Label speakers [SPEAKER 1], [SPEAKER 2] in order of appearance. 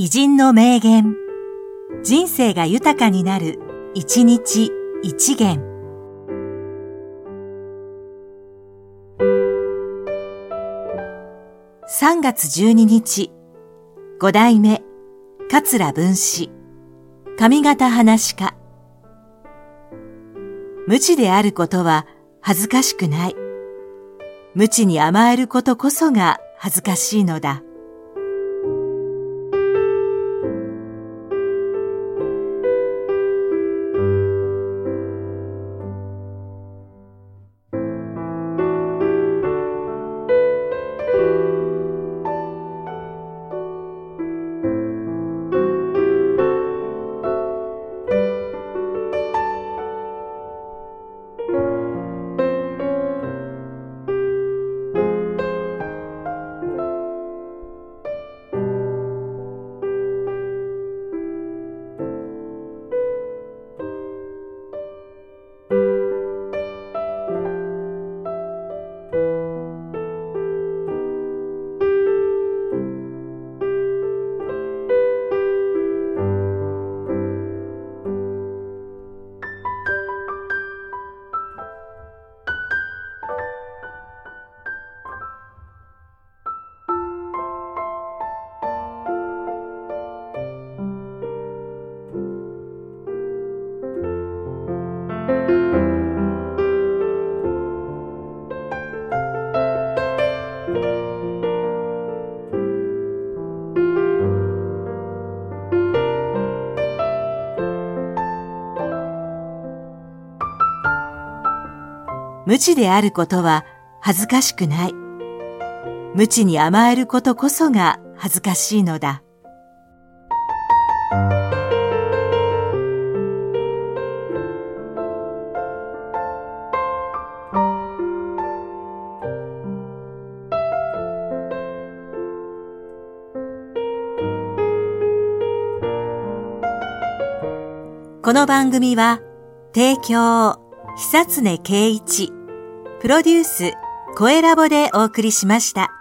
[SPEAKER 1] 偉人の名言。人生が豊かになる、一日一元。3月12日、五代目、桂文史、上方話家。無知であることは恥ずかしくない。無知に甘えることこそが恥ずかしいのだ。無知であることは恥ずかしくない。無知に甘えることこそが恥ずかしいのだ。この番組は、提供、久常圭一、プロデュース、声ラボでお送りしました。